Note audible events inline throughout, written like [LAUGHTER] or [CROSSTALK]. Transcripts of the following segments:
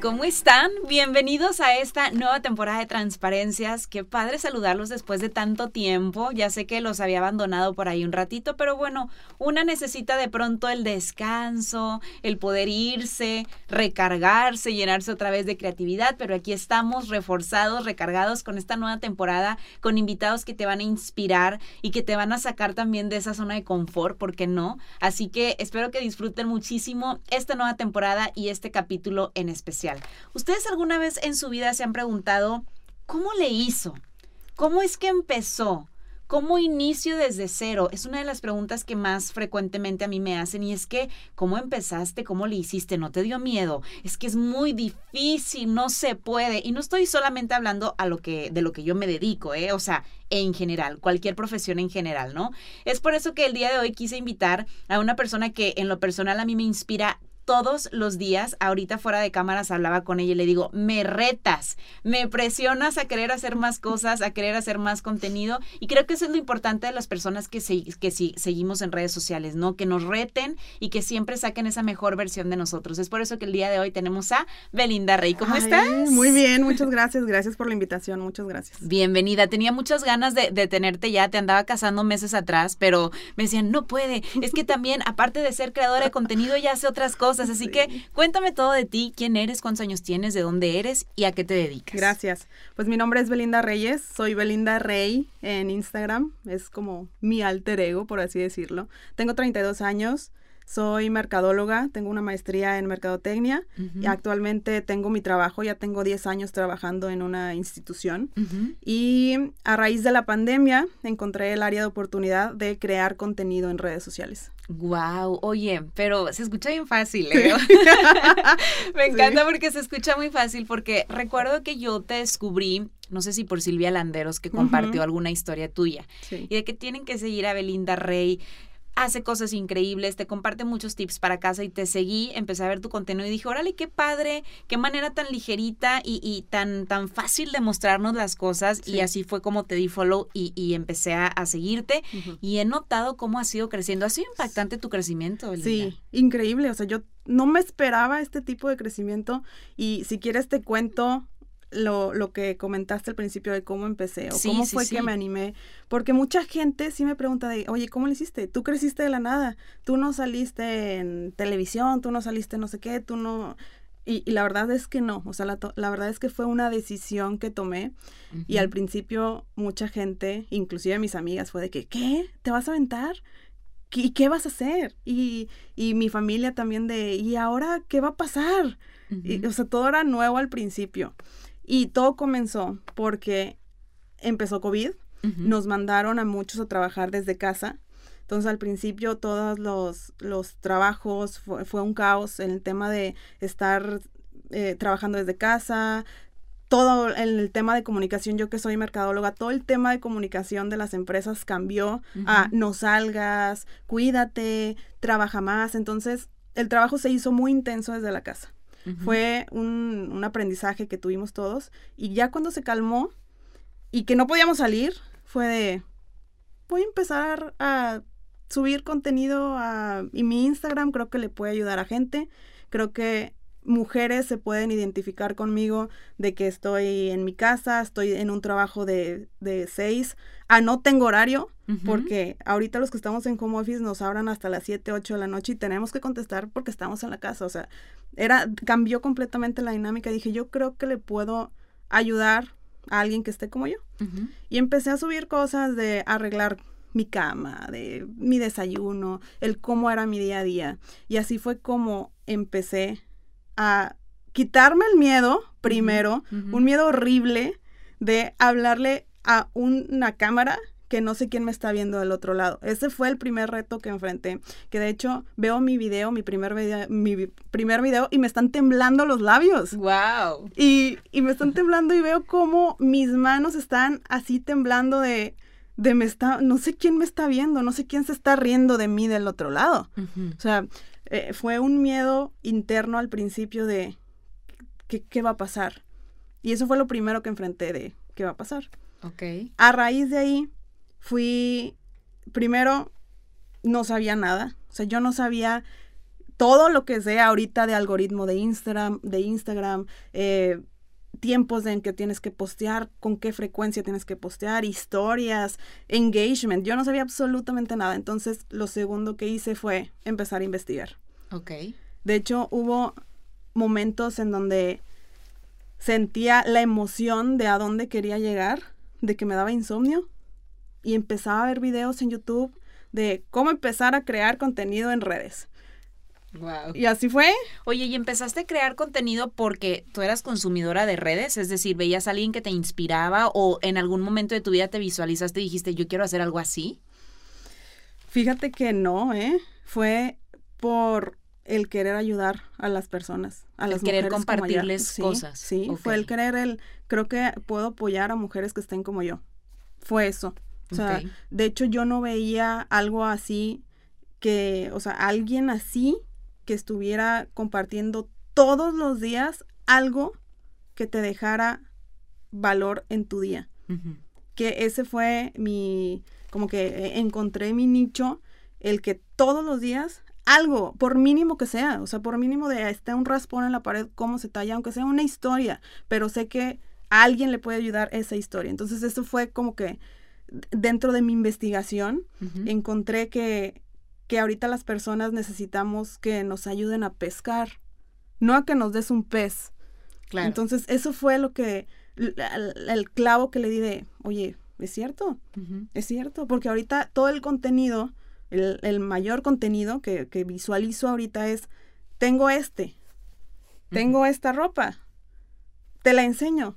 ¿Cómo están? Bienvenidos a esta nueva temporada de Transparencias. Qué padre saludarlos después de tanto tiempo. Ya sé que los había abandonado por ahí un ratito, pero bueno, una necesita de pronto el descanso, el poder irse, recargarse, llenarse otra vez de creatividad, pero aquí estamos reforzados, recargados con esta nueva temporada, con invitados que te van a inspirar y que te van a sacar también de esa zona de confort, ¿por qué no? Así que espero que disfruten muchísimo esta nueva temporada y este capítulo en especial. ¿Ustedes alguna vez en su vida se han preguntado cómo le hizo? ¿Cómo es que empezó? ¿Cómo inicio desde cero? Es una de las preguntas que más frecuentemente a mí me hacen y es que, ¿cómo empezaste? ¿Cómo le hiciste? ¿No te dio miedo? Es que es muy difícil, no se puede. Y no estoy solamente hablando de lo que yo me dedico, ¿eh? O sea, en general, cualquier profesión en general, ¿no? Es por eso que el día de hoy quise invitar a una persona que en lo personal a mí me inspira todos los días. Ahorita fuera de cámaras hablaba con ella y le digo, me retas, me presionas a querer hacer más cosas, a querer hacer más contenido. Y creo que eso es lo importante de las personas que, que seguimos en redes sociales, ¿no? Que nos reten y que siempre saquen esa mejor versión de nosotros. Es por eso que el día de hoy tenemos a Belinda Rey. ¿Cómo estás? Muy bien, muchas gracias. Gracias por la invitación, muchas gracias. Bienvenida. Tenía muchas ganas de, de tenerte ya, te andaba casando meses atrás, pero me decían, no puede. Es que también, aparte de ser creadora de contenido, ya hace otras cosas Así que cuéntame todo de ti, quién eres, cuántos años tienes, de dónde eres y a qué te dedicas. Gracias. Pues mi nombre es Belinda Reyes, soy Belinda Rey en Instagram, es como mi alter ego, por así decirlo. Tengo 32 años. Soy mercadóloga, tengo una maestría en mercadotecnia. Y actualmente tengo mi trabajo, ya tengo 10 años trabajando en una institución. Y a raíz de la pandemia encontré el área de oportunidad de crear contenido en redes sociales. Wow, oye, pero se escucha bien fácil, ¿eh? [LAUGHS] Me [LAUGHS] encanta porque se escucha muy fácil porque recuerdo que yo te descubrí no sé si por Silvia Landeros que compartió alguna historia tuya y de que tienen que seguir a Belinda Rey hace cosas increíbles, te comparte muchos tips para casa y te seguí, empecé a ver tu contenido y dije, órale, qué padre, qué manera tan ligerita y, tan, tan fácil de mostrarnos las cosas y así fue como te di follow y, empecé a, seguirte y he notado cómo ha sido creciendo. Ha sido impactante tu crecimiento. Sí, increíble, o sea, yo no me esperaba este tipo de crecimiento y si quieres te cuento lo, lo que comentaste al principio de cómo empecé o cómo fue que me animé. Porque mucha gente sí me pregunta de, oye, ¿cómo lo hiciste? Tú creciste de la nada, tú no saliste en televisión, tú no saliste no sé qué, tú no... Y, la verdad es que no, o sea, la, la, verdad es que fue una decisión que tomé y al principio mucha gente, inclusive mis amigas, fue de que, ¿qué? ¿Te vas a aventar? ¿Y qué vas a hacer? Y, y mi familia también de, ¿y ahora qué va a pasar? y, o sea, todo era nuevo al principio. Y todo comenzó porque empezó COVID, nos mandaron a muchos a trabajar desde casa. Entonces al principio todos los, los trabajos fue, un caos en el tema de estar eh, trabajando desde casa, todo en el tema de comunicación, yo que soy mercadóloga, todo el tema de comunicación de las empresas cambió a no salgas, cuídate, trabaja más. Entonces el trabajo se hizo muy intenso desde la casa. Fue un, un, aprendizaje que tuvimos todos. Y ya cuando se calmó y que no podíamos salir, fue de, voy a empezar a subir contenido a y mi Instagram creo que le puede ayudar a gente. Creo que mujeres se pueden identificar conmigo de que estoy en mi casa, estoy en un trabajo de, de seis, a no tengo horario, porque ahorita los que estamos en home office nos abran hasta las 7, 8 de la noche y tenemos que contestar porque estamos en la casa. O sea, era, cambió completamente la dinámica. Dije, yo creo que le puedo ayudar a alguien que esté como yo. Y empecé a subir cosas de arreglar mi cama, de mi desayuno, el cómo era mi día a día. Y así fue como empecé a quitarme el miedo, primero, un miedo horrible de hablarle a una cámara que no sé quién me está viendo del otro lado. Ese fue el primer reto que enfrenté, que de hecho veo mi video, mi primer video, mi primer video y me están temblando los labios. Wow. Y, y me están temblando y veo como mis manos están así temblando de de me está, no sé quién me está viendo, no sé quién se está riendo de mí del otro lado. O sea, eh, fue un miedo interno al principio de ¿qué, ¿qué, va a pasar? Y eso fue lo primero que enfrenté de ¿qué va a pasar? Ok. A raíz de ahí fui, primero, no sabía nada. O sea, yo no sabía todo lo que sea ahorita de algoritmo de Instagram, de Instagram, eh, tiempos en que tienes que postear, con qué frecuencia tienes que postear, historias, engagement. Yo no sabía absolutamente nada. Entonces, lo segundo que hice fue empezar a investigar. Ok. De hecho, hubo momentos en donde sentía la emoción de a dónde quería llegar, de que me daba insomnio y empezaba a ver videos en YouTube de cómo empezar a crear contenido en redes. Y así fue. Oye, ¿y empezaste a crear contenido porque tú eras consumidora de redes? Es decir, ¿veías a alguien que te inspiraba o en algún momento de tu vida te visualizaste y dijiste, yo quiero hacer algo así? Fíjate que no, ¿eh? Fue por el querer ayudar a las personas, a el las querer compartirles cosas. Sí, fue el querer el creo que puedo apoyar a mujeres que estén como yo. Fue eso. O sea, de hecho yo no veía algo así que, o sea, alguien así que estuviera compartiendo todos los días algo que te dejara valor en tu día. Que ese fue mi, como que eh, encontré mi nicho, el que todos los días algo, por mínimo que sea, o sea, por mínimo de esté un raspón en la pared, cómo se talla, aunque sea una historia, pero sé que a alguien le puede ayudar esa historia. Entonces, eso fue como que dentro de mi investigación, encontré que que ahorita las personas necesitamos que nos ayuden a pescar, no a que nos des un pez. Claro. Entonces, eso fue lo que, el, clavo que le di de, oye, ¿es cierto? Es cierto, porque ahorita todo el contenido, el, mayor contenido que, visualizo ahorita es, tengo este, tengo esta ropa, te la enseño,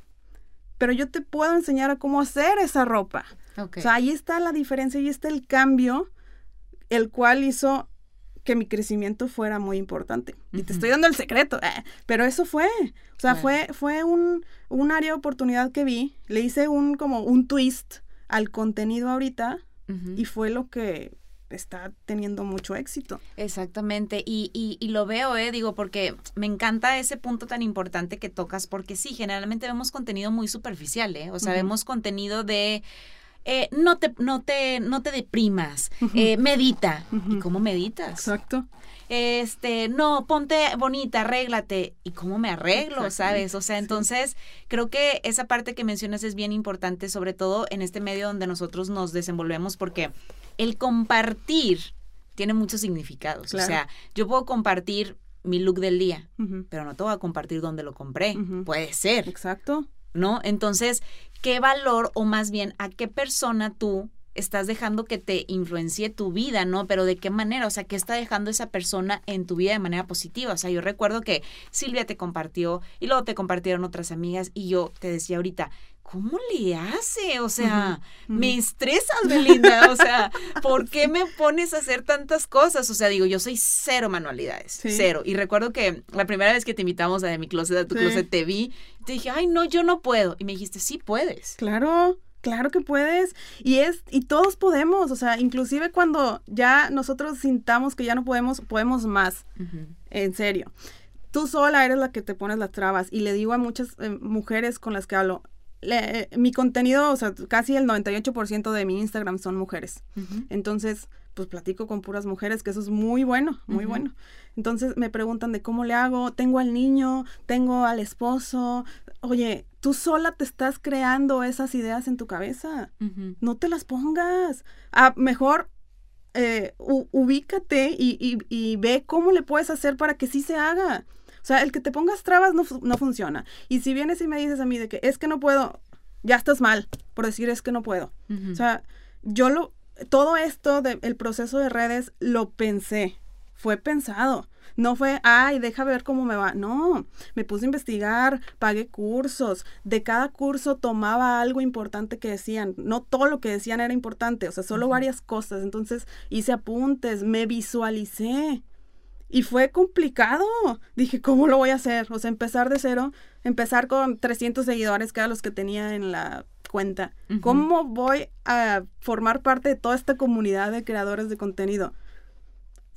pero yo te puedo enseñar a cómo hacer esa ropa. O sea, ahí está la diferencia, ahí está el cambio el cual hizo que mi crecimiento fuera muy importante. Y te estoy dando el secreto, eh, pero eso fue. O sea, fue, fue un, área de oportunidad que vi. Le hice un como un twist al contenido ahorita y fue lo que está teniendo mucho éxito. Exactamente, y, y, y, lo veo, eh, digo, porque me encanta ese punto tan importante que tocas, porque sí, generalmente vemos contenido muy superficial, ¿eh? O sea, vemos contenido de eh, no, te, no, te, no te deprimas, eh, medita. ¿Y cómo meditas? Exacto. Este, no, ponte bonita, arréglate. ¿Y cómo me arreglo, sabes? O sea, entonces creo que esa parte que mencionas es bien importante, sobre todo en este medio donde nosotros nos desenvolvemos, porque el compartir tiene muchos significados. O sea, yo puedo compartir mi look del día, pero no te voy a compartir dónde lo compré. Puede ser. Exacto. ¿No? Entonces, qué valor o más bien a qué persona tú estás dejando que te influencie tu vida, ¿no? Pero de qué manera, o sea, ¿qué está dejando esa persona en tu vida de manera positiva? O sea, yo recuerdo que Silvia te compartió y luego te compartieron otras amigas y yo te decía ahorita, ¿cómo le hace? O sea, me estresas, [LAUGHS] Belinda. O sea, ¿por qué me pones a hacer tantas cosas? O sea, digo, yo soy cero manualidades, cero. Y recuerdo que la primera vez que te invitamos a de mi closet, a tu closet, te vi, te dije, ay, no, yo no puedo. Y me dijiste, sí puedes. Claro. Claro que puedes. Y es, y todos podemos. O sea, inclusive cuando ya nosotros sintamos que ya no podemos, podemos más. En serio. Tú sola eres la que te pones las trabas. Y le digo a muchas eh, mujeres con las que hablo, mi contenido, o sea, casi el 98% de mi Instagram son mujeres. Entonces, pues platico con puras mujeres, que eso es muy bueno, muy bueno. Entonces me preguntan de cómo le hago, tengo al niño, tengo al esposo. Oye, tú sola te estás creando esas ideas en tu cabeza. No te las pongas. Ah, mejor eh, ubícate y, y, ve cómo le puedes hacer para que sí se haga. O sea, el que te pongas trabas no, no funciona. Y si vienes y me dices a mí de que es que no puedo, ya estás mal por decir es que no puedo. O sea, yo lo, todo esto del proceso de redes lo pensé, fue pensado. No fue, ay, deja ver cómo me va. No, me puse a investigar, pagué cursos. De cada curso tomaba algo importante que decían. No todo lo que decían era importante, o sea, solo varias cosas. Entonces hice apuntes, me visualicé. Y fue complicado. Dije, ¿cómo lo voy a hacer? O sea, empezar de cero, empezar con 300 seguidores, que eran los que tenía en la cuenta? ¿Cómo voy a formar parte de toda esta comunidad de creadores de contenido?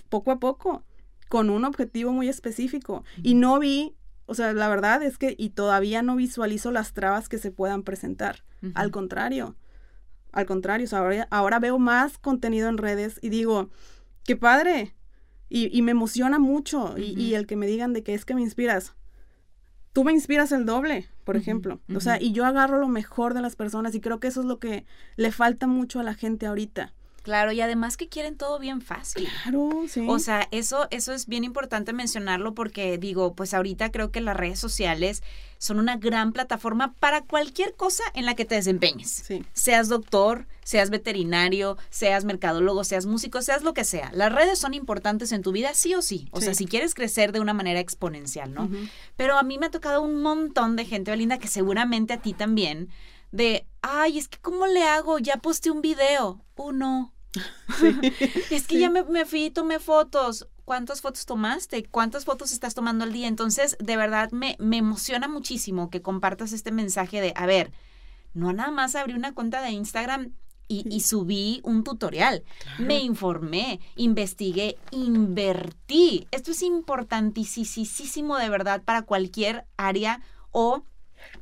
Poco a poco, con un objetivo muy específico. Y no vi, o sea, la verdad es que, y todavía no visualizo las trabas que se puedan presentar. Al contrario, al contrario, ahora, veo más contenido en redes y digo, qué padre. Y, me emociona mucho. y, y el que me digan de que es que me inspiras tú me inspiras el doble, por ejemplo. O sea, y yo agarro lo mejor de las personas y creo que eso es lo que le falta mucho a la gente ahorita. Claro, y además que quieren todo bien fácil. Claro, sí. O sea, eso, eso es bien importante mencionarlo porque digo, pues ahorita creo que las redes sociales son una gran plataforma para cualquier cosa en la que te desempeñes. Sí. Seas doctor, seas veterinario, seas mercadólogo, seas músico, seas lo que sea. Las redes son importantes en tu vida, sí o sí. O sea, si quieres crecer de una manera exponencial, ¿no? Pero a mí me ha tocado un montón de gente, Belinda, que seguramente a ti también, de, ay, es que ¿cómo le hago? Ya posté un video. Uno. [LAUGHS] es que ya me, me fui y tomé fotos. ¿Cuántas fotos tomaste? ¿Cuántas fotos estás tomando al día? Entonces, de verdad, me, me emociona muchísimo que compartas este mensaje de, a ver, no nada más abrí una cuenta de Instagram y, subí un tutorial. Me informé, investigué, invertí. Esto es importantísimo de verdad para cualquier área o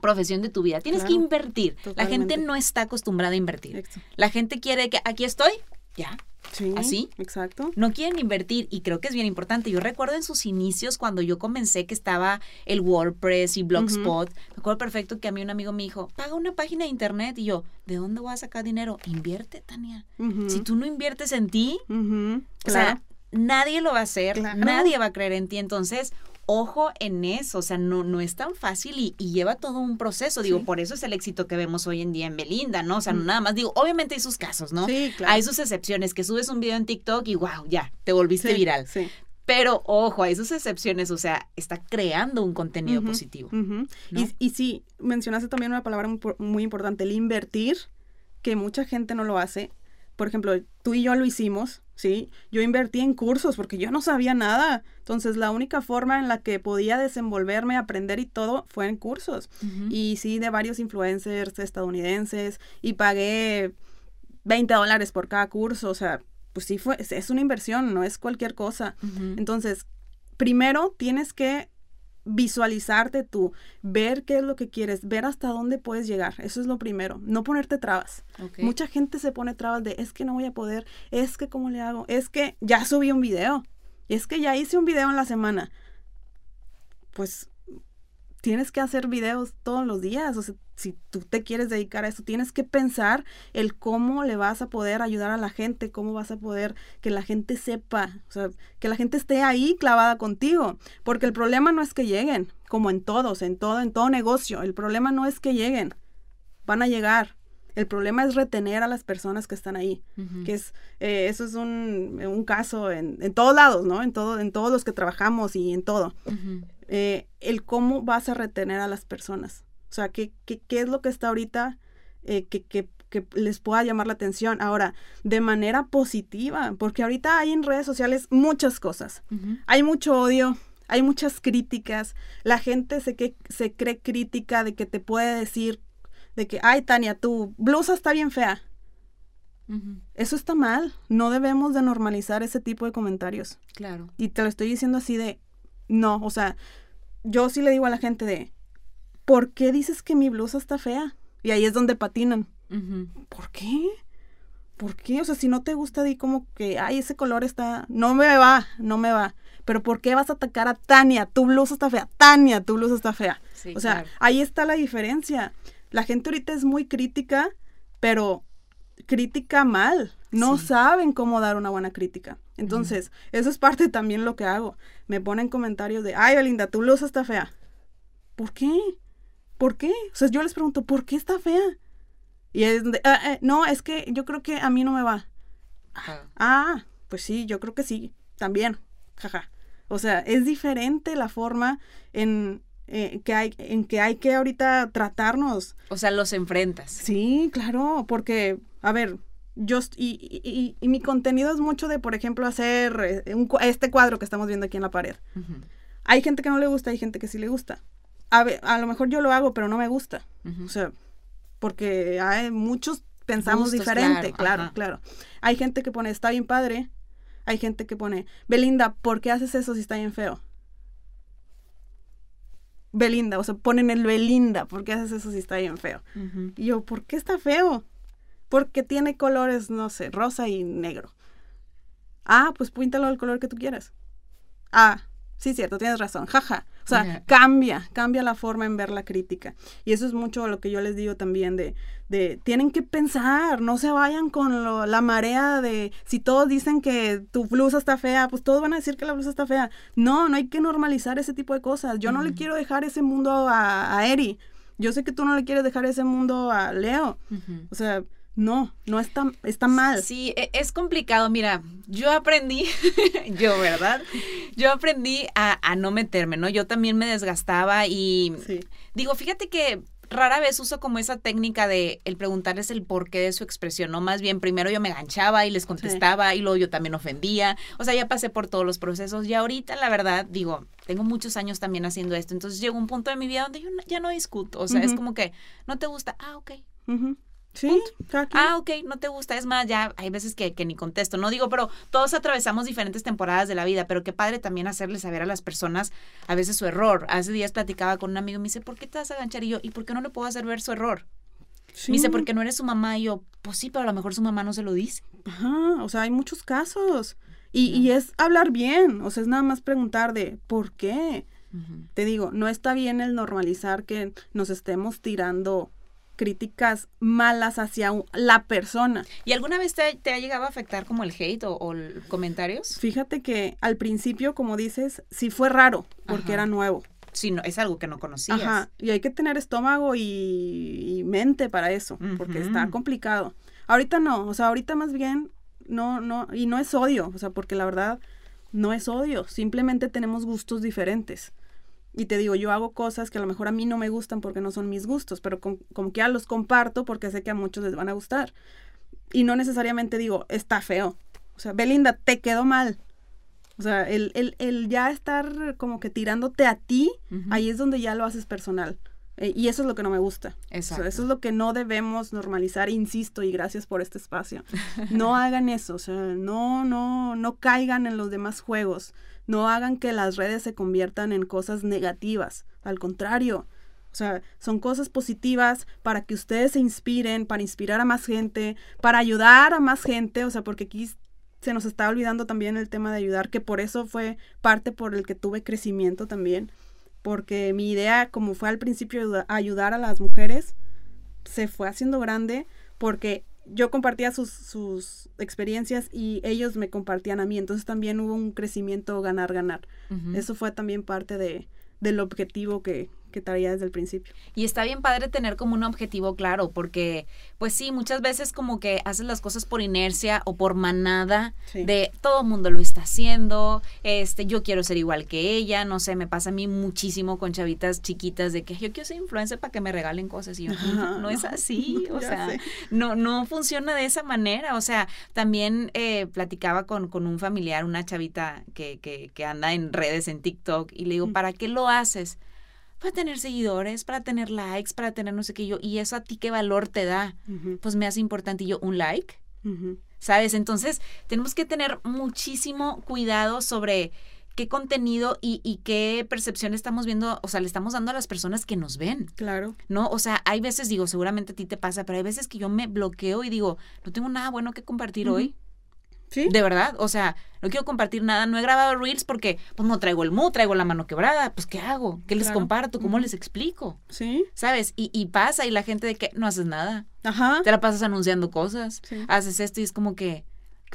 profesión de tu vida. Tienes que invertir. La gente no está acostumbrada a invertir. La gente quiere que aquí estoy, ya. Sí, así. Exacto. No quieren invertir y creo que es bien importante. Yo recuerdo en sus inicios cuando yo comencé que estaba el WordPress y Blogspot. Me acuerdo perfecto que a mí un amigo me dijo, paga una página de internet. Y yo, ¿de dónde voy a sacar dinero? Invierte, Tania. Si tú no inviertes en ti, o sea, nadie lo va a hacer, nadie va a creer en ti. Entonces, ojo en eso, o sea, no, no es tan fácil y, lleva todo un proceso. Digo, por eso es el éxito que vemos hoy en día en Belinda, ¿no? O sea, no mm. nada más digo, obviamente hay sus casos, ¿no? Sí, claro. Hay sus excepciones, que subes un video en TikTok y wow, ya, te volviste viral. Sí. Pero ojo, hay sus excepciones, o sea, está creando un contenido positivo. y, y sí, mencionaste también una palabra muy importante, el invertir, que mucha gente no lo hace. Por ejemplo, tú y yo lo hicimos, ¿sí? Yo invertí en cursos porque yo no sabía nada. Entonces, la única forma en la que podía desenvolverme, aprender y todo fue en cursos. Y sí, de varios influencers estadounidenses y pagué 20 dólares por cada curso. O sea, pues sí, fue, es, una inversión, no es cualquier cosa. Entonces, primero tienes que visualizarte tú, ver qué es lo que quieres, ver hasta dónde puedes llegar. Eso es lo primero. No ponerte trabas. Mucha gente se pone trabas de es que no voy a poder, es que cómo le hago, es que ya subí un video, es que ya hice un video en la semana. Pues tienes que hacer videos todos los días. O sea, si tú te quieres dedicar a eso, tienes que pensar el cómo le vas a poder ayudar a la gente, cómo vas a poder que la gente sepa, o sea, que la gente esté ahí clavada contigo. Porque el problema no es que lleguen, como en todos, en todo, en todo negocio. El problema no es que lleguen, van a llegar. El problema es retener a las personas que están ahí, que es, eh, eso es un, un caso en, en, todos lados, ¿no? En, todo, en todos los que trabajamos y en todo. Eh, el cómo vas a retener a las personas. O sea, ¿qué, qué, es lo que está ahorita eh, que, que, les pueda llamar la atención? Ahora, de manera positiva, porque ahorita hay en redes sociales muchas cosas. Hay mucho odio, hay muchas críticas. La gente se, que, se cree crítica de que te puede decir de que, ay, Tania, tu blusa está bien fea. Eso está mal. No debemos de normalizar ese tipo de comentarios. Claro. Y te lo estoy diciendo así de, no, o sea, yo sí le digo a la gente de, ¿por qué dices que mi blusa está fea? Y ahí es donde patinan. ¿Por qué? ¿Por qué? O sea, si no te gusta, di como que, ay, ese color está, no me va, no me va. Pero ¿por qué vas a atacar a Tania? Tu blusa está fea. Tania, tu blusa está fea. o sea, ahí está la diferencia. La gente ahorita es muy crítica, pero crítica mal. No saben cómo dar una buena crítica. Entonces, eso es parte también lo que hago. Me ponen comentarios de, ay, Belinda, tu blusa está fea. ¿Por qué? ¿Por qué? O sea, yo les pregunto, ¿por qué está fea? Y es de, ah, eh, no, es que yo creo que a mí no me va. Ah, pues sí, yo creo que sí, también. Jaja. O sea, es diferente la forma en, eh, que hay, en que hay que ahorita tratarnos. O sea, los enfrentas. Sí, claro, porque, a ver, yo y, y, mi contenido es mucho de, por ejemplo, hacer eh, este cuadro que estamos viendo aquí en la pared. Hay gente que no le gusta, hay gente que sí le gusta. A, ver, a lo mejor yo lo hago, pero no me gusta. O sea, porque hay muchos pensamos diferente, claro, claro, Hay gente que pone, está bien padre, hay gente que pone, Belinda, ¿por qué haces eso si está bien feo? Belinda, o sea, ponen el Belinda, ¿por qué haces eso si está bien feo? Y yo, ¿por qué está feo? Porque tiene colores, no sé, rosa y negro. Ah, pues píntalo al color que tú quieras. Ah, sí, cierto, tienes razón, jaja. O sea, cambia, cambia la forma en ver la crítica. Y eso es mucho lo que yo les digo también de, de tienen que pensar, no se vayan con la marea de, si todos dicen que tu blusa está fea, pues todos van a decir que la blusa está fea. No, no hay que normalizar ese tipo de cosas. Yo no le quiero dejar ese mundo a, a Eri. Yo sé que tú no le quieres dejar ese mundo a Leo. O sea, no, no está, está mal. Sí, e, es complicado. Mira, yo aprendí, [LAUGHS] yo, ¿verdad? Yo aprendí a, a, no meterme, ¿no? Yo también me desgastaba y digo, fíjate que rara vez uso como esa técnica de el preguntarles el porqué de su expresión, ¿no? Más bien, primero yo me ganchaba y les contestaba y luego yo también ofendía. O sea, ya pasé por todos los procesos y ahorita, la verdad, digo, tengo muchos años también haciendo esto. Entonces llegó un punto de mi vida donde yo ya no discuto. O sea, es como que, ¿no te gusta? Ah, ok. Sí, Ah, ok, no te gusta. Es más, ya hay veces que, que, ni contesto. No digo, pero todos atravesamos diferentes temporadas de la vida, pero qué padre también hacerle saber a las personas a veces su error. Hace días platicaba con un amigo y me dice, ¿por qué te vas a ganchar? Y yo, ¿y por qué no le puedo hacer ver su error? Me dice, porque no eres su mamá. Y yo, pues sí, pero a lo mejor su mamá no se lo dice. Ajá, o sea, hay muchos casos. Y, y es hablar bien, o sea, es nada más preguntar de, ¿por qué? Te digo, no está bien el normalizar que nos estemos tirando críticas malas hacia la persona. ¿Y alguna vez te, ha llegado a afectar como el hate o, comentarios? Fíjate que al principio, como dices, sí fue raro porque era nuevo. Sí, no, es algo que no conocías. Ajá, y hay que tener estómago y, mente para eso, porque está complicado. Ahorita no, o sea, ahorita más bien no, no, y no es odio, o sea, porque la verdad no es odio, simplemente tenemos gustos diferentes. Y te digo, yo hago cosas que a lo mejor a mí no me gustan porque no son mis gustos, pero como que ya los comparto porque sé que a muchos les van a gustar. Y no necesariamente digo, está feo. O sea, Belinda, te quedó mal. O sea, el, el, el ya estar como que tirándote a ti, ahí es donde ya lo haces personal. Eh, y eso es lo que no me gusta. Exacto. eso es lo que no debemos normalizar, insisto, y gracias por este espacio. No [LAUGHS] hagan eso, o sea, no, no, no caigan en los demás juegos. No hagan que las redes se conviertan en cosas negativas. Al contrario, o sea, son cosas positivas para que ustedes se inspiren, para inspirar a más gente, para ayudar a más gente, o sea, porque aquí se nos está olvidando también el tema de ayudar, que por eso fue parte por el que tuve crecimiento también, porque mi idea, como fue al principio ayudar a las mujeres, se fue haciendo grande porque yo compartía sus, sus, experiencias y ellos me compartían a mí. Entonces también hubo un crecimiento ganar-ganar. Eso fue también parte de, del objetivo que, que traía desde el principio. Y está bien padre tener como un objetivo claro, porque pues sí, muchas veces como que haces las cosas por inercia o por manada de todo el mundo lo está haciendo, este, yo quiero ser igual que ella, no sé, me pasa a mí muchísimo con chavitas chiquitas de que yo quiero ser influencer para que me regalen cosas y yo, no, es así, [LAUGHS] o sea, no, no funciona de esa manera, o sea, también eh, platicaba con, con un familiar, una chavita que, que, que anda en redes, en TikTok, y le digo, ¿para qué lo haces? Para tener seguidores, para tener likes, para tener no sé qué yo. ¿Y eso a ti qué valor te da? Pues me hace importante yo un like. ¿Sabes? Entonces tenemos que tener muchísimo cuidado sobre qué contenido y, y, qué percepción estamos viendo, o sea, le estamos dando a las personas que nos ven. Claro. ¿No? O sea, hay veces, digo, seguramente a ti te pasa, pero hay veces que yo me bloqueo y digo, no tengo nada bueno que compartir hoy. De verdad, o sea, no quiero compartir nada, no he grabado reels porque pues no traigo el mood, traigo la mano quebrada, pues ¿qué hago? ¿Qué les comparto? ¿Cómo les explico? Sí. ¿Sabes? Y, y, pasa y la gente de que no haces nada. Ajá. Te la pasas anunciando cosas, haces esto y es como que,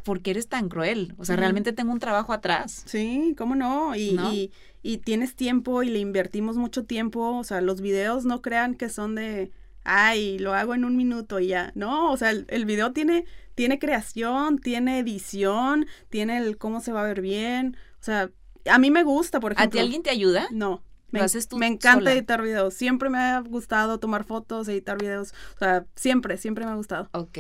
¿por qué eres tan cruel? O sea, realmente tengo un trabajo atrás. Sí, ¿cómo no? Y, y, y tienes tiempo y le invertimos mucho tiempo, o sea, los videos no crean que son de ay, lo hago en un minuto y ya. No, o sea, el, el, video tiene tiene creación, tiene edición, tiene el cómo se va a ver bien. O sea, a mí me gusta, por ejemplo. ¿A ti alguien te ayuda? No. Me, haces tú me encanta editar videos. Siempre me ha gustado tomar fotos, editar videos. O sea, siempre, siempre me ha gustado. Ok.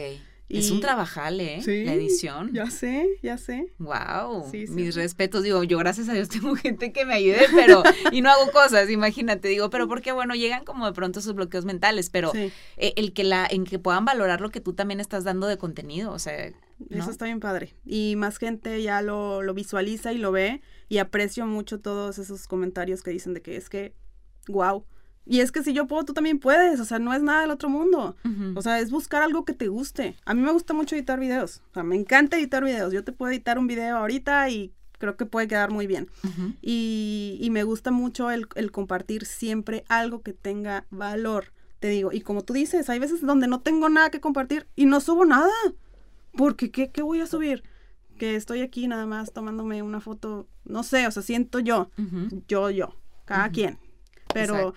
Es un trabajal, ¿eh? la edición. Ya sé, ya sé. Wow. Mis respetos. Digo, yo gracias a Dios [LAUGHS] tengo gente que me ayude, pero, y no hago cosas, imagínate. Digo, pero porque, bueno, llegan como de pronto esos bloqueos mentales, pero eh, el que la, en que puedan valorar lo que tú también estás dando de contenido, o sea. Eso está bien padre. Y más gente ya lo, lo visualiza y lo ve. Y aprecio mucho todos esos comentarios que dicen de que es que, wow y es que si yo puedo, tú también puedes. O sea, no es nada del otro mundo. O sea, es buscar algo que te guste. A mí me gusta mucho editar videos. O sea, me encanta editar videos. Yo te puedo editar un video ahorita y creo que puede quedar muy bien. y, y, me gusta mucho el, el, compartir siempre algo que tenga valor. Te digo, y como tú dices, hay veces donde no tengo nada que compartir y no subo nada. Porque, ¿qué, qué voy a subir? Que estoy aquí nada más tomándome una foto, no sé, o sea, siento yo, yo, yo, cada quien. Pero,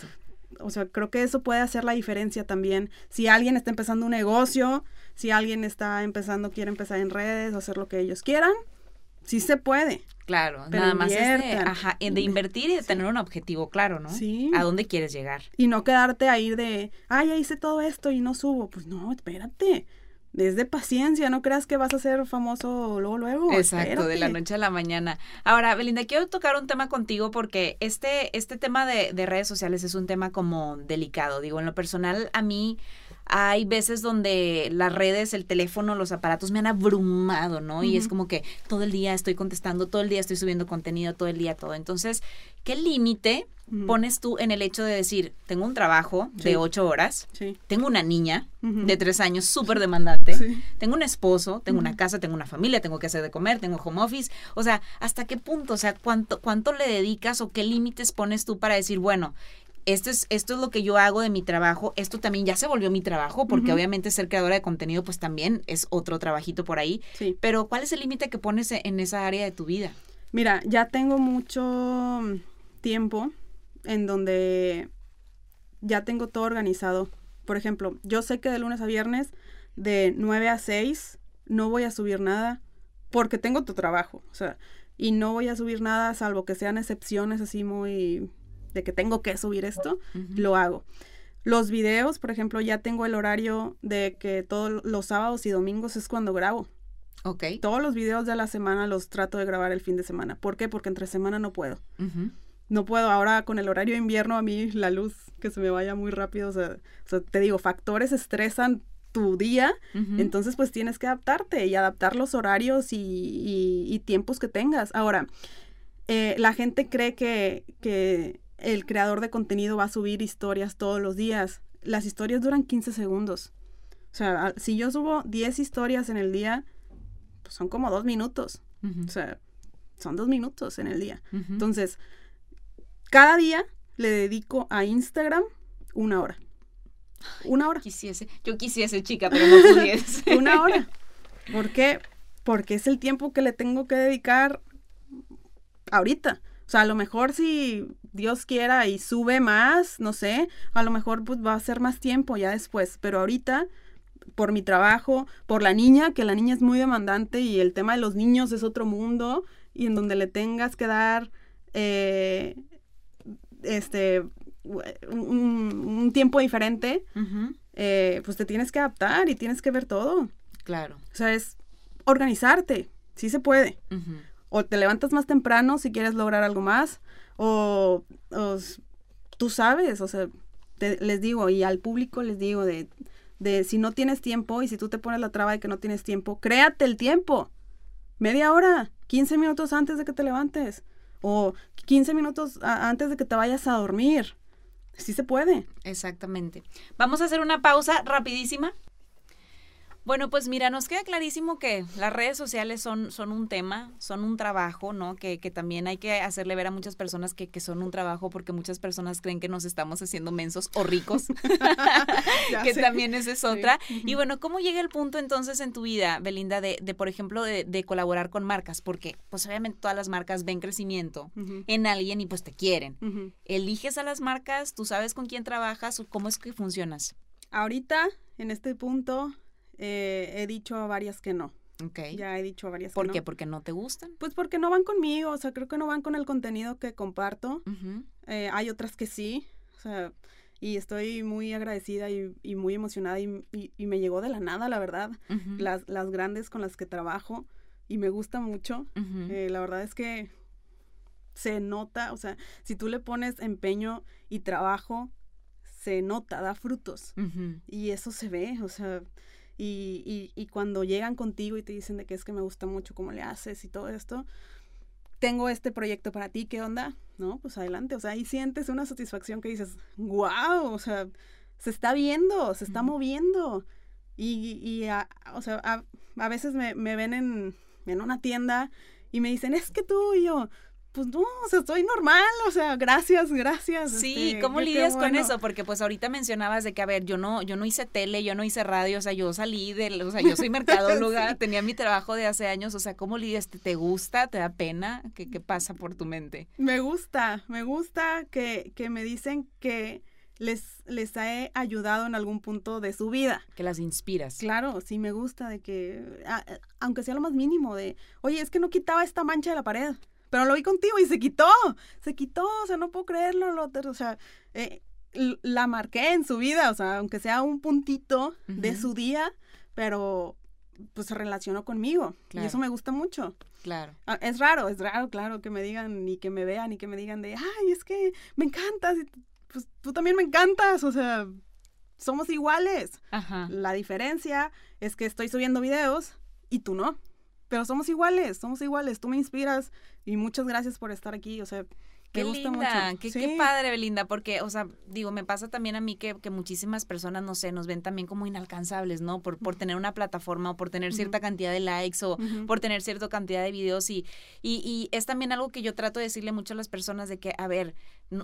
o sea, creo que eso puede hacer la diferencia también. Si alguien está empezando un negocio, si alguien está empezando, quiere empezar en redes, hacer lo que ellos quieran, sí se puede. Claro, nada más es de, ajá, de invertir y de tener un objetivo claro, ¿no? Sí. ¿A dónde quieres llegar? Y no quedarte ahí de, ay, ya hice todo esto y no subo. Pues no, espérate es de paciencia, no creas que vas a ser famoso luego, luego. Exacto, de la noche a la mañana. Ahora, Belinda, quiero tocar un tema contigo porque este, este tema de, de redes sociales es un tema como delicado. Digo, en lo personal, a mí hay veces donde las redes, el teléfono, los aparatos me han abrumado, ¿no? Y es como que todo el día estoy contestando, todo el día estoy subiendo contenido, todo el día todo. Entonces, ¿qué límite pones tú en el hecho de decir, tengo un trabajo de ocho horas, tengo una niña de tres años súper demandante, tengo un esposo, tengo una casa, tengo una familia, tengo que hacer de comer, tengo home office, o sea, ¿hasta qué punto? O sea, ¿cuánto, cuánto le dedicas o qué límites pones tú para decir, bueno, esto es, esto es lo que yo hago de mi trabajo, esto también ya se volvió mi trabajo, porque obviamente ser creadora de contenido pues también es otro trabajito por ahí, pero ¿cuál es el límite que pones en esa área de tu vida? Mira, ya tengo mucho tiempo en donde ya tengo todo organizado. Por ejemplo, yo sé que de lunes a viernes, de 9 a 6, no voy a subir nada porque tengo tu trabajo. O sea, y no voy a subir nada salvo que sean excepciones así muy de que tengo que subir esto, lo hago. Los videos, por ejemplo, ya tengo el horario de que todos los sábados y domingos es cuando grabo. Ok. Todos los videos de la semana los trato de grabar el fin de semana. ¿Por qué? Porque entre semana no puedo. No puedo. Ahora con el horario de invierno a mí la luz que se me vaya muy rápido. O sea, te digo, factores estresan tu día. Entonces pues tienes que adaptarte y adaptar los horarios y, tiempos que tengas. Ahora, eh, la gente cree que, que el creador de contenido va a subir historias todos los días. Las historias duran 15 segundos. O sea, si yo subo 10 historias en el día, pues son como dos minutos. O sea, son dos minutos en el día. Entonces, cada día le dedico a Instagram una hora. Una hora. Quisiese. Yo quisiese, chica, pero no pudiese. [LAUGHS] una hora. ¿Por qué? Porque es el tiempo que le tengo que dedicar ahorita. O sea, a lo mejor si Dios quiera y sube más, no sé, a lo mejor pues va a ser más tiempo ya después, pero ahorita por mi trabajo, por la niña, que la niña es muy demandante y el tema de los niños es otro mundo y en donde le tengas que dar eh, este un, tiempo diferente, eh, pues te tienes que adaptar y tienes que ver todo. Claro. O sea, es organizarte, sí se puede o te levantas más temprano si quieres lograr algo más, o, tú sabes, o sea, les digo, y al público les digo de, de si no tienes tiempo y si tú te pones la traba de que no tienes tiempo, créate el tiempo. Media hora, 15 minutos antes de que te levantes, o 15 minutos antes de que te vayas a dormir. Sí se puede. Exactamente. Vamos a hacer una pausa rapidísima bueno, pues mira, nos queda clarísimo que las redes sociales son, son un tema, son un trabajo, ¿no? Que, que también hay que hacerle ver a muchas personas que, que, son un trabajo porque muchas personas creen que nos estamos haciendo mensos o ricos, [LAUGHS] [LAUGHS] que también esa es otra. Y bueno, ¿cómo llega el punto entonces en tu vida, Belinda, de, de por ejemplo, de, de, colaborar con marcas? Porque pues obviamente todas las marcas ven crecimiento en alguien y pues te quieren. ¿Eliges a las marcas? ¿Tú sabes con quién trabajas? o ¿Cómo es que funcionas? Ahorita, en este punto, eh, he dicho varias que no. Okay. Ya he dicho varias ¿Por qué? ¿Porque no te gustan? Pues porque no van conmigo, o sea, creo que no van con el contenido que comparto. Eh, hay otras que sí, o sea, y estoy muy agradecida y, muy emocionada y, me llegó de la nada, la verdad. las, las grandes con las que trabajo y me gusta mucho. Eh, la verdad es que se nota, o sea, si tú le pones empeño y trabajo, se nota, da frutos. Y eso se ve, o sea, y, y, y, cuando llegan contigo y te dicen de que es que me gusta mucho cómo le haces y todo esto, tengo este proyecto para ti, ¿qué onda? No, pues adelante, o sea, ahí sientes una satisfacción que dices, wow, o sea, se está viendo, se está moviendo. Y, y a, o sea, a, a veces me, me ven en, en una tienda y me dicen, es que tú y yo, pues no, o sea, estoy normal, o sea, gracias, gracias. Sí, este, ¿cómo lidias con eso? Porque pues ahorita mencionabas de que, a ver, yo no, yo no hice tele, yo no hice radio, o sea, yo salí de, o sea, yo soy [LAUGHS] mercadóloga, tenía mi trabajo de hace años, o sea, ¿cómo lidias? ¿Te, gusta? ¿Te da pena? ¿Qué, ¿Qué, pasa por tu mente? Me gusta, me gusta que, que me dicen que les, les he ayudado en algún punto de su vida. Que las inspiras. Claro, sí me gusta de que, aunque sea lo más mínimo, de, oye, es que no quitaba esta mancha de la pared pero lo vi contigo y se quitó, se quitó, o sea, no puedo creerlo, lo, o sea, eh, la marqué en su vida, o sea, aunque sea un puntito de su día, pero pues se relacionó conmigo y eso me gusta mucho. Claro. Ah, es raro, es raro, claro, que me digan y que me vean y que me digan de, ay, es que me encantas, y, pues tú también me encantas, o sea, somos iguales. Ajá. La diferencia es que estoy subiendo videos y tú no pero somos iguales, somos iguales, tú me inspiras y muchas gracias por estar aquí, o sea, Qué linda, Qué, qué, padre, Belinda, porque, o sea, digo, me pasa también a mí que, que, muchísimas personas, no sé, nos ven también como inalcanzables, ¿no? Por, por tener una plataforma o por tener cierta cantidad de likes o por tener cierta cantidad de videos y, y, y, es también algo que yo trato de decirle mucho a las personas de que, a ver,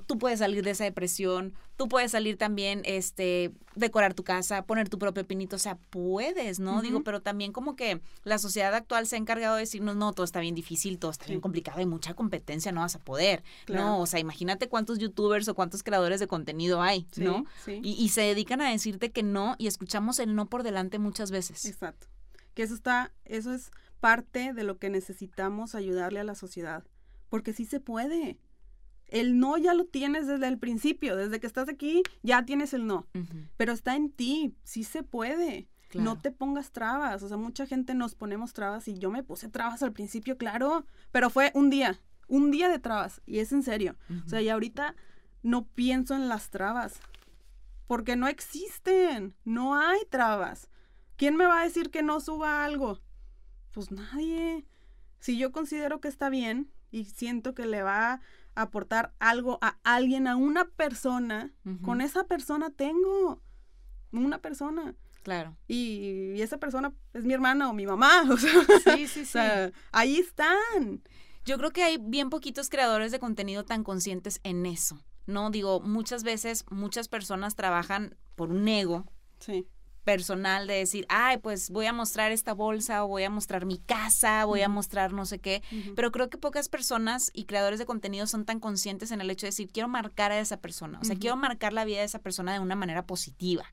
tú puedes salir de esa depresión, tú puedes salir también, este, decorar tu casa, poner tu propio pinito, o sea, puedes, ¿no? Digo, pero también como que la sociedad actual se ha encargado de decirnos, no, todo está bien difícil, todo está bien complicado, hay mucha competencia, no vas a poder. No, o sea, imagínate cuántos youtubers o cuántos creadores de contenido hay, ¿no? Y, y, se dedican a decirte que no y escuchamos el no por delante muchas veces. Exacto. Que eso está, eso es parte de lo que necesitamos ayudarle a la sociedad. Porque sí se puede. El no ya lo tienes desde el principio, desde que estás aquí ya tienes el no. Pero está en ti, sí se puede. No te pongas trabas. O sea, mucha gente nos ponemos trabas y yo me puse trabas al principio, claro, pero fue un día un día de trabas, y es en serio. O sea, y ahorita no pienso en las trabas, porque no existen, no hay trabas. ¿Quién me va a decir que no suba algo? Pues nadie. Si yo considero que está bien y siento que le va aportar algo a alguien, a una persona, con esa persona tengo una persona. Claro. Y, esa persona es mi hermana o mi mamá. [LAUGHS] O sea, sí, sí, sí. O sea, ahí están. Yo creo que hay bien poquitos creadores de contenido tan conscientes en eso. No digo, muchas veces muchas personas trabajan por un ego. Personal de decir, ay, pues voy a mostrar esta bolsa o voy a mostrar mi casa, voy a mostrar no sé qué, pero creo que pocas personas y creadores de contenido son tan conscientes en el hecho de decir, quiero marcar a esa persona, o sea, quiero marcar la vida de esa persona de una manera positiva.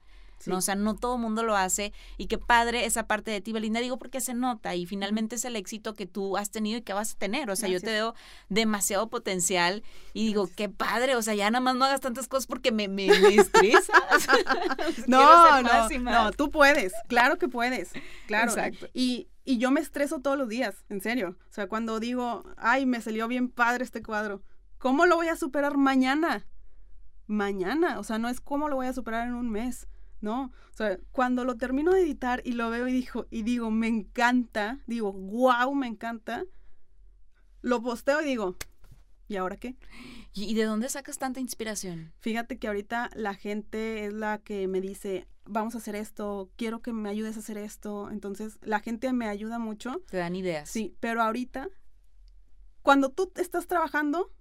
¿No? O sea, no todo el mundo lo hace y qué padre esa parte de ti, Belinda, digo porque se nota y finalmente es el éxito que tú has tenido y que vas a tener, o sea, yo te veo demasiado potencial y digo, qué padre, o sea, ya nada más no hagas tantas cosas porque me, me, estresa. [LAUGHS] no, no, no, tú puedes, claro que puedes, claro. Exacto. Y, y yo me estreso todos los días, en serio. O sea, cuando digo, ay, me salió bien padre este cuadro, ¿cómo lo voy a superar mañana? Mañana, o sea, no es cómo lo voy a superar en un mes. ¿No? O sea, cuando lo termino de editar y lo veo y, dijo, y digo, me encanta, digo, wow, me encanta, lo posteo y digo, ¿y ahora qué? ¿Y de dónde sacas tanta inspiración? Fíjate que ahorita la gente es la que me dice, vamos a hacer esto, quiero que me ayudes a hacer esto. Entonces, la gente me ayuda mucho. Te dan ideas. Sí, pero ahorita, cuando tú estás trabajando,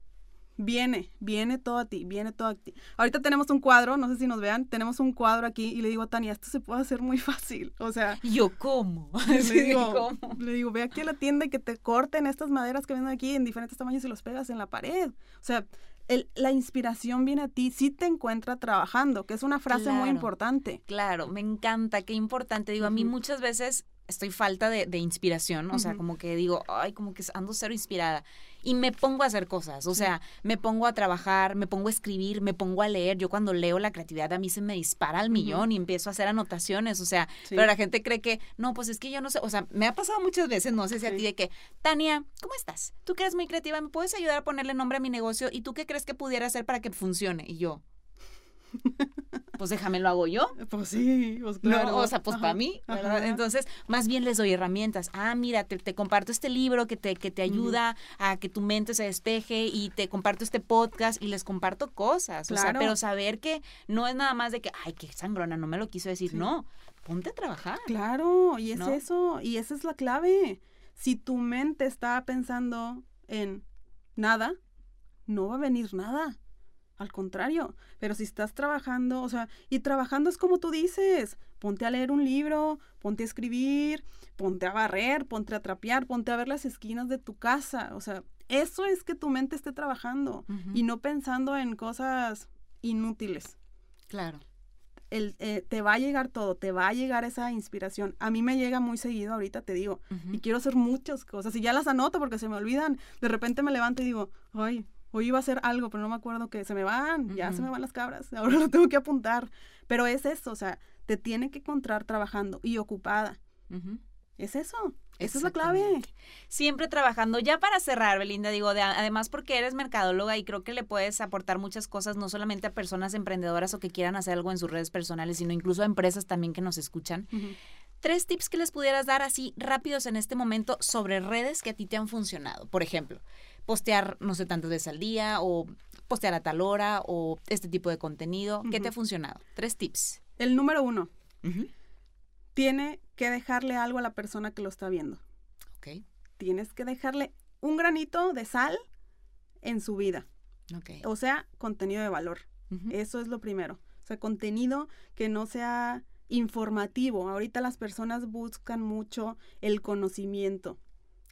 Viene, viene todo a ti, viene todo a ti. Ahorita tenemos un cuadro, no sé si nos vean, tenemos un cuadro aquí y le digo a Tania, esto se puede hacer muy [LAUGHS] fácil. O sea. ¿Yo cómo? [LAUGHS] Le digo, le digo, ve aquí a la tienda y que te corten estas maderas que venden aquí en diferentes tamaños y los pegas en la pared. O sea, el, la inspiración viene a ti si te encuentra trabajando, que es una frase muy importante. Claro, me encanta, qué importante. Digo, a mí muchas veces estoy falta de, inspiración, o sea, como que digo, ay, como que ando cero inspirada. Y me pongo a hacer cosas, o sea, me pongo a trabajar, me pongo a escribir, me pongo a leer. Yo cuando leo la creatividad a mí se me dispara al millón y empiezo a hacer anotaciones, o sea, pero la gente cree que, no, pues es que yo no sé, o sea, me ha pasado muchas veces, no sé si a ti, de que, Tania, ¿cómo estás? Tú que eres muy creativa, ¿me puedes ayudar a ponerle nombre a mi negocio? ¿Y tú qué crees que pudiera hacer para que funcione? Y yo, pues déjame lo hago yo. Pues sí, pues claro. o sea, pues para mí, Entonces, más bien les doy herramientas. Ah, mira, te, comparto este libro que te, que te ayuda a que tu mente se despeje y te comparto este podcast y les comparto cosas. O sea, pero saber que no es nada más de que, ay, qué sangrona, no me lo quiso decir. No, ponte a trabajar. Claro, y es eso, y esa es la clave. Si tu mente está pensando en nada, no va a venir nada. Al contrario, pero si estás trabajando, o sea, y trabajando es como tú dices, ponte a leer un libro, ponte a escribir, ponte a barrer, ponte a trapear, ponte a ver las esquinas de tu casa, o sea, eso es que tu mente esté trabajando y no pensando en cosas inútiles. Claro. El, eh, te va a llegar todo, te va a llegar esa inspiración. A mí me llega muy seguido, ahorita te digo, y quiero hacer muchas cosas, y ya las anoto porque se me olvidan. De repente me levanto y digo, ay, hoy iba a hacer algo, pero no me acuerdo que se me van, ya se me van las cabras, [LAUGHS] ahora lo tengo que apuntar. Pero es eso, o sea, te tiene que encontrar trabajando y ocupada. Es eso. Esa es la clave. Siempre trabajando. Ya para cerrar, Belinda, digo, además porque eres mercadóloga y creo que le puedes aportar muchas cosas, no solamente a personas emprendedoras o que quieran hacer algo en sus redes personales, sino incluso a empresas también que nos escuchan. Tres tips que les pudieras dar así rápidos en este momento sobre redes que a ti te han funcionado. Por ejemplo, postear no sé tantas veces al día o postear a tal hora o este tipo de contenido. ¿Qué te ha funcionado? Tres tips. El número uno. Tiene que dejarle algo a la persona que lo está viendo. Ok. Tienes que dejarle un granito de sal en su vida. Okay. O sea, contenido de valor. Eso es lo primero. O sea, contenido que no sea informativo. Ahorita las personas buscan mucho el conocimiento.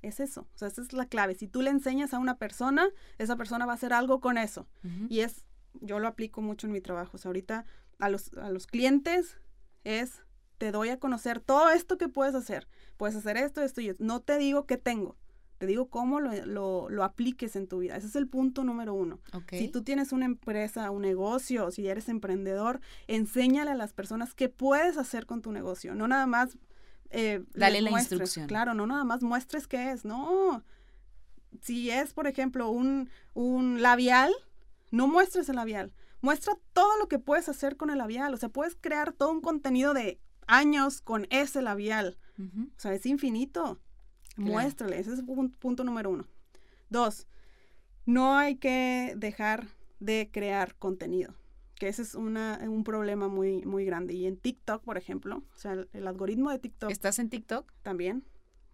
Es eso, o sea, esa es la clave. Si tú le enseñas a una persona, esa persona va a hacer algo con eso. Y es, yo lo aplico mucho en mi trabajo. O sea, ahorita a los, a los clientes es, te doy a conocer todo esto que puedes hacer. Puedes hacer esto, esto y esto. No te digo qué tengo, te digo cómo lo, lo, apliques en tu vida. Ese es el punto número uno. Si tú tienes una empresa, un negocio, si eres emprendedor, enséñale a las personas qué puedes hacer con tu negocio. No nada más eh, Dale la instrucción. Claro, no nada más muestres qué es, no. Si es, por ejemplo, un, un labial, no muestres el labial. Muestra todo lo que puedes hacer con el labial. O sea, puedes crear todo un contenido de años con ese labial. O sea, es infinito. Muéstrale. Ese es el punto número uno. Dos, no hay que dejar de crear contenido que ese es una, un problema muy, muy grande. Y en TikTok, por ejemplo, o sea, el, algoritmo de TikTok. ¿Estás en TikTok? También.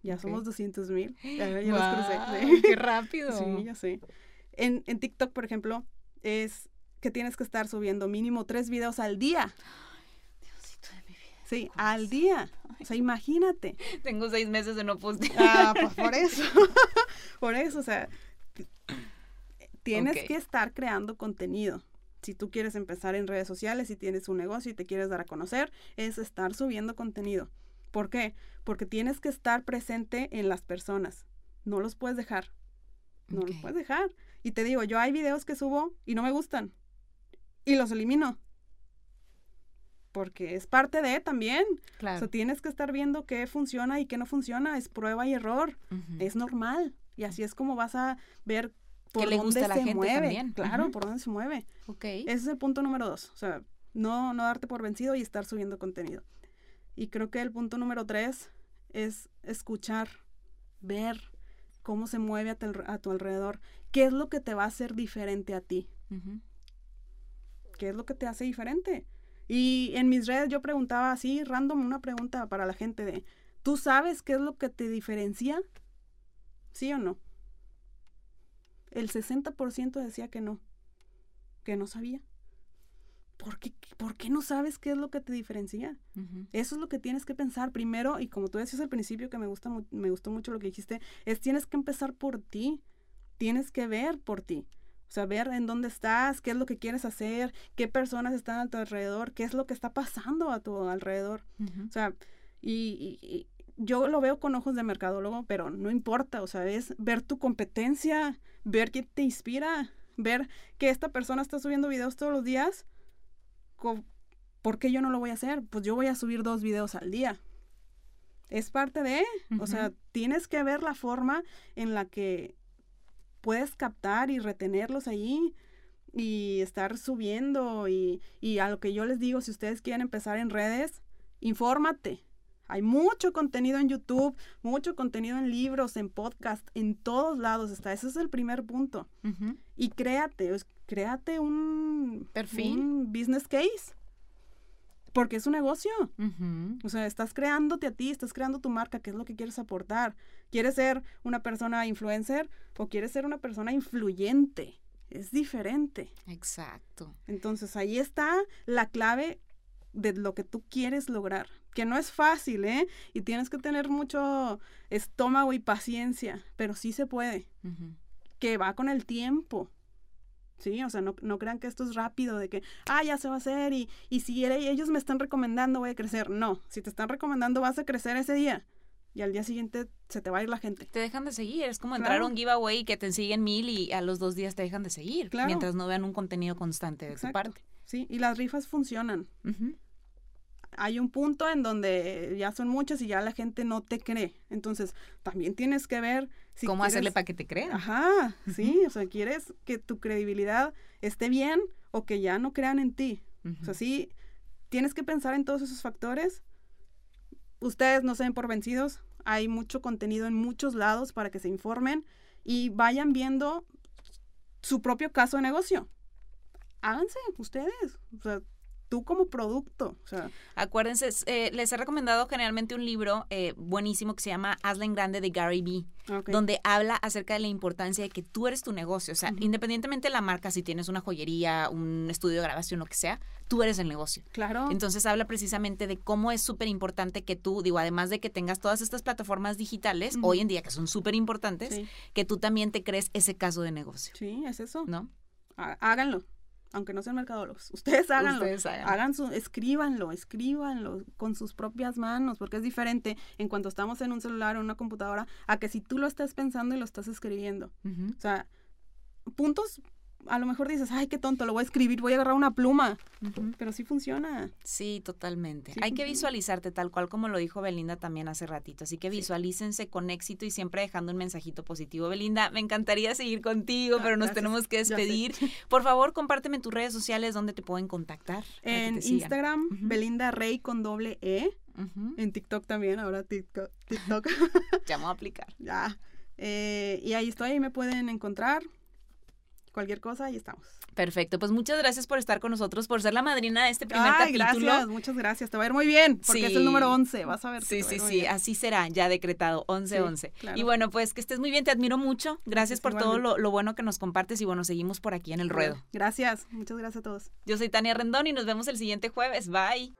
Ya somos 200 mil. Ya, [LAUGHS] ¡Qué rápido! sí, ya sé. En, en TikTok, por ejemplo, es que tienes que estar subiendo mínimo tres videos al día. Sí, al día. O sea, imagínate. [LAUGHS] Tengo seis meses de no postear. Ah, pues por [LAUGHS] eso. por eso, o sea, tienes que estar creando contenido si tú quieres empezar en redes sociales, si tienes un negocio y te quieres dar a conocer, es estar subiendo contenido. ¿Por qué? Porque tienes que estar presente en las personas. No los puedes dejar. No los puedes dejar. Y te digo, yo hay videos que subo y no me gustan. Y los elimino. Porque es parte de también. Claro. O sea, tienes que estar viendo qué funciona y qué no funciona. Es prueba y error. Es normal. Y así es como vas a ver por le gusta a la gente mueve. También. Claro, por dónde se mueve. Ok. Ese es el punto número dos. O sea, no, no darte por vencido y estar subiendo contenido. Y creo que el punto número tres es escuchar, ver cómo se mueve a tu, alrededor. ¿Qué es lo que te va a hacer diferente a ti? ¿Qué es lo que te hace diferente? Y en mis redes yo preguntaba así, random, una pregunta para la gente de, ¿tú sabes qué es lo que te diferencia? ¿Sí o no? El 60% decía que no, que no sabía. ¿Por qué, ¿Por qué no sabes qué es lo que te diferencia? Eso es lo que tienes que pensar primero y como tú decías al principio que me, gusta, me gustó mucho lo que dijiste, es tienes que empezar por ti, tienes que ver por ti. O sea, ver en dónde estás, qué es lo que quieres hacer, qué personas están a tu alrededor, qué es lo que está pasando a tu alrededor. O sea, y, yo lo veo con ojos de mercadólogo, pero no importa, o sea, es ver tu competencia, ver qué te inspira, ver que esta persona está subiendo videos todos los días. ¿Por qué yo no lo voy a hacer? Pues yo voy a subir dos videos al día. Es parte de, o sea, tienes que ver la forma en la que puedes captar y retenerlos ahí y estar subiendo y, y a lo que yo les digo, si ustedes quieren empezar en redes, infórmate, hay mucho contenido en YouTube, mucho contenido en libros, en podcast, en todos lados está. Ese es el primer punto. Y créate, créate un perfil, un business case. Porque es un negocio. O sea, estás creándote a ti, estás creando tu marca, qué es lo que quieres aportar. ¿Quieres ser una persona influencer o quieres ser una persona influyente? Es diferente. Exacto. Entonces ahí está la clave de lo que tú quieres lograr que no es fácil, ¿eh? Y tienes que tener mucho estómago y paciencia, pero sí se puede. Que va con el tiempo. Sí, o sea, no, no, crean que esto es rápido, de que, ah, ya se va a hacer y, y si ellos me están recomendando voy a crecer. No, si te están recomendando vas a crecer ese día y al día siguiente se te va a ir la gente. Te dejan de seguir, es como entrar a un giveaway que te siguen mil y a los dos días te dejan de seguir, mientras no vean un contenido constante de tu parte. Sí, y las rifas funcionan hay un punto en donde ya son muchas y ya la gente no te cree. Entonces, también tienes que ver si cómo hacerle para que te crean. Ajá, sí, o sea, quieres que tu credibilidad esté bien o que ya no crean en ti. O sea, sí, tienes que pensar en todos esos factores. Ustedes no se den por vencidos. Hay mucho contenido en muchos lados para que se informen y vayan viendo su propio caso de negocio. Háganse ustedes. O sea, tú como producto. O sea. Acuérdense, eh, les he recomendado generalmente un libro eh, buenísimo que se llama Hazla en Grande de Gary Vee, donde habla acerca de la importancia de que tú eres tu negocio. O sea, independientemente de la marca, si tienes una joyería, un estudio de grabación, lo que sea, tú eres el negocio. Claro. Entonces habla precisamente de cómo es súper importante que tú, digo, además de que tengas todas estas plataformas digitales, hoy en día que son súper importantes, que tú también te crees ese caso de negocio. Sí, es eso. ¿No? Háganlo aunque no sean mercadólogos, [LAUGHS] ustedes háganlo. Hagan su, escríbanlo, escríbanlo con sus propias manos, porque es diferente en cuanto estamos en un celular o en una computadora a que si tú lo estás pensando y lo estás escribiendo. O sea, puntos a lo mejor dices, ay, qué tonto, lo voy a escribir, voy a agarrar una pluma. Pero sí funciona. Sí, totalmente. Hay que visualizarte tal cual como lo dijo Belinda también hace ratito. Así que visualícense con éxito y siempre dejando un mensajito positivo. Belinda, me encantaría seguir contigo, ah, pero nos tenemos que despedir. Por favor, compárteme tus redes sociales donde te pueden contactar. En Instagram, Belinda Rey con doble E. En TikTok también, ahora TikTok. TikTok. ya a aplicar. [LAUGHS] Ya. Eh, y ahí estoy, ahí me pueden encontrar cualquier cosa, y estamos. Perfecto, pues muchas gracias por estar con nosotros, por ser la madrina de este primer Ay, gracias, muchas gracias. Te va a ir muy bien, porque es el número 11, vas a ver. Sí, sí, sí, así será, ya decretado, 11-11. Y bueno, pues que estés muy bien, te admiro mucho. Gracias por todo lo, lo, bueno que nos compartes y bueno, seguimos por aquí en el ruedo. Gracias, muchas gracias a todos. Yo soy Tania Rendón y nos vemos el siguiente jueves. Bye.